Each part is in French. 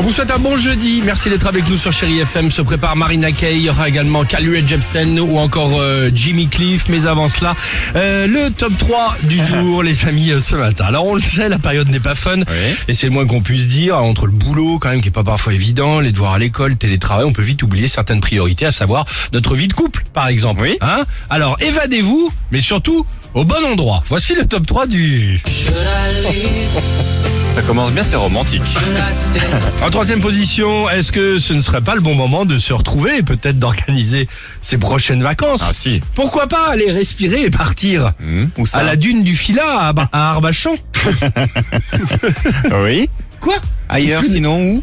On vous souhaite un bon jeudi. Merci d'être avec nous sur Chéri FM. Se prépare Marina Kay. Il y aura également Kaluet Jepsen ou encore euh, Jimmy Cliff. Mais avant cela, euh, le top 3 du jour, les familles, ce matin. Alors on le sait, la période n'est pas fun. Et c'est le moins qu'on puisse dire. Entre le boulot, quand même, qui est pas parfois évident, les devoirs à l'école, télétravail, on peut vite oublier certaines priorités, à savoir notre vie de couple, par exemple. Oui. Hein? Alors évadez-vous, mais surtout au bon endroit. Voici le top 3 du... Ça commence bien, c'est romantique. En troisième position, est-ce que ce ne serait pas le bon moment de se retrouver et peut-être d'organiser ses prochaines vacances Ah si. Pourquoi pas aller respirer et partir Hmm, Où ça à la dune du Fila à, Bar- à Arvachon Oui. Quoi Ailleurs sinon où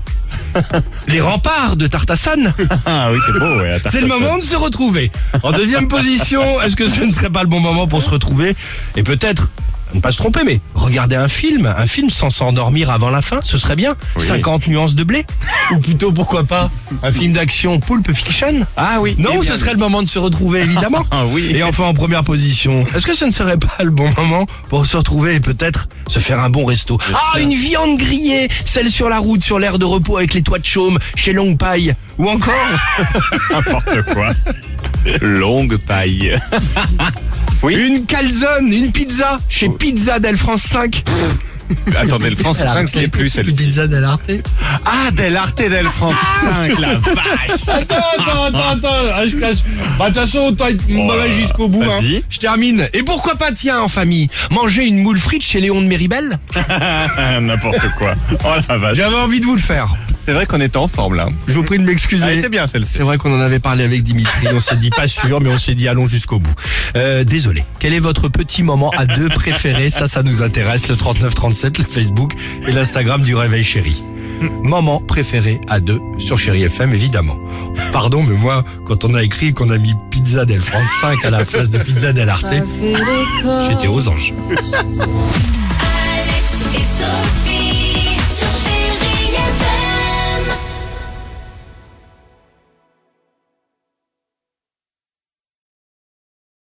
Les remparts de Tartassane Ah oui, c'est beau, ouais. C'est le moment de se retrouver. En deuxième position, est-ce que ce ne serait pas le bon moment pour se retrouver et peut-être ne pas se tromper, mais regarder un film, un film sans s'endormir avant la fin, ce serait bien. Oui. 50 nuances de blé Ou plutôt, pourquoi pas, un film d'action Pulp Fiction Ah oui. Non, eh bien ce serait le moment de se retrouver, évidemment. Ah oui. Et enfin, en première position, est-ce que ce ne serait pas le bon moment pour se retrouver et peut-être se faire un bon resto? Ah, une viande grillée, celle sur la route, sur l'air de repos avec les toits de chaume, chez Longue Paille. Ou encore, N'importe quoi. Longue paille. Oui. une calzone, une pizza, chez Pizza del France 5. Attendez, le France 5, ce n'est plus celle-ci. Pizza del Arte. Ah, Del Arte del France 5, la vache. Attends, attends, attends, attends. Ah, je cache. Bah, de toute façon, autant être mauvais jusqu'au bout. Hein. vas-y. Je termine. Et pourquoi pas, tiens, en famille, manger une moule frite chez Léon de Méribel? N'importe quoi. Oh la vache. J'avais envie de vous le faire. C'est vrai qu'on était en forme là. Je vous prie de m'excuser. Elle était bien celle-ci. C'est vrai qu'on en avait parlé avec Dimitri, on s'est dit pas sûr, mais on s'est dit allons jusqu'au bout. Euh, désolé. Quel est votre petit moment à deux préféré Ça, ça nous intéresse. Le 3937, le Facebook et l'Instagram du Réveil Chéri. Moment préféré à deux sur Chéri FM, évidemment. Pardon, mais moi, quand on a écrit qu'on a mis Pizza del France 5 à la place de Pizza del Arte, J'étais j'étais aux anges. Alex et Sophie.